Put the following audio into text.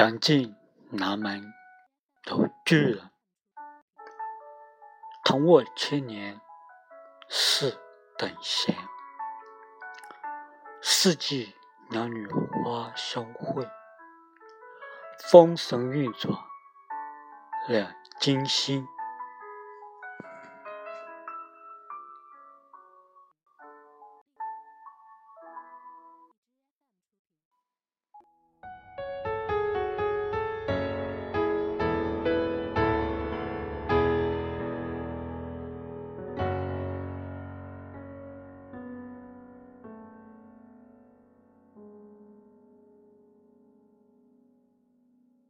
杨进南门都拒了。同我千年是等闲，四季两女花相会，风神运转两金星。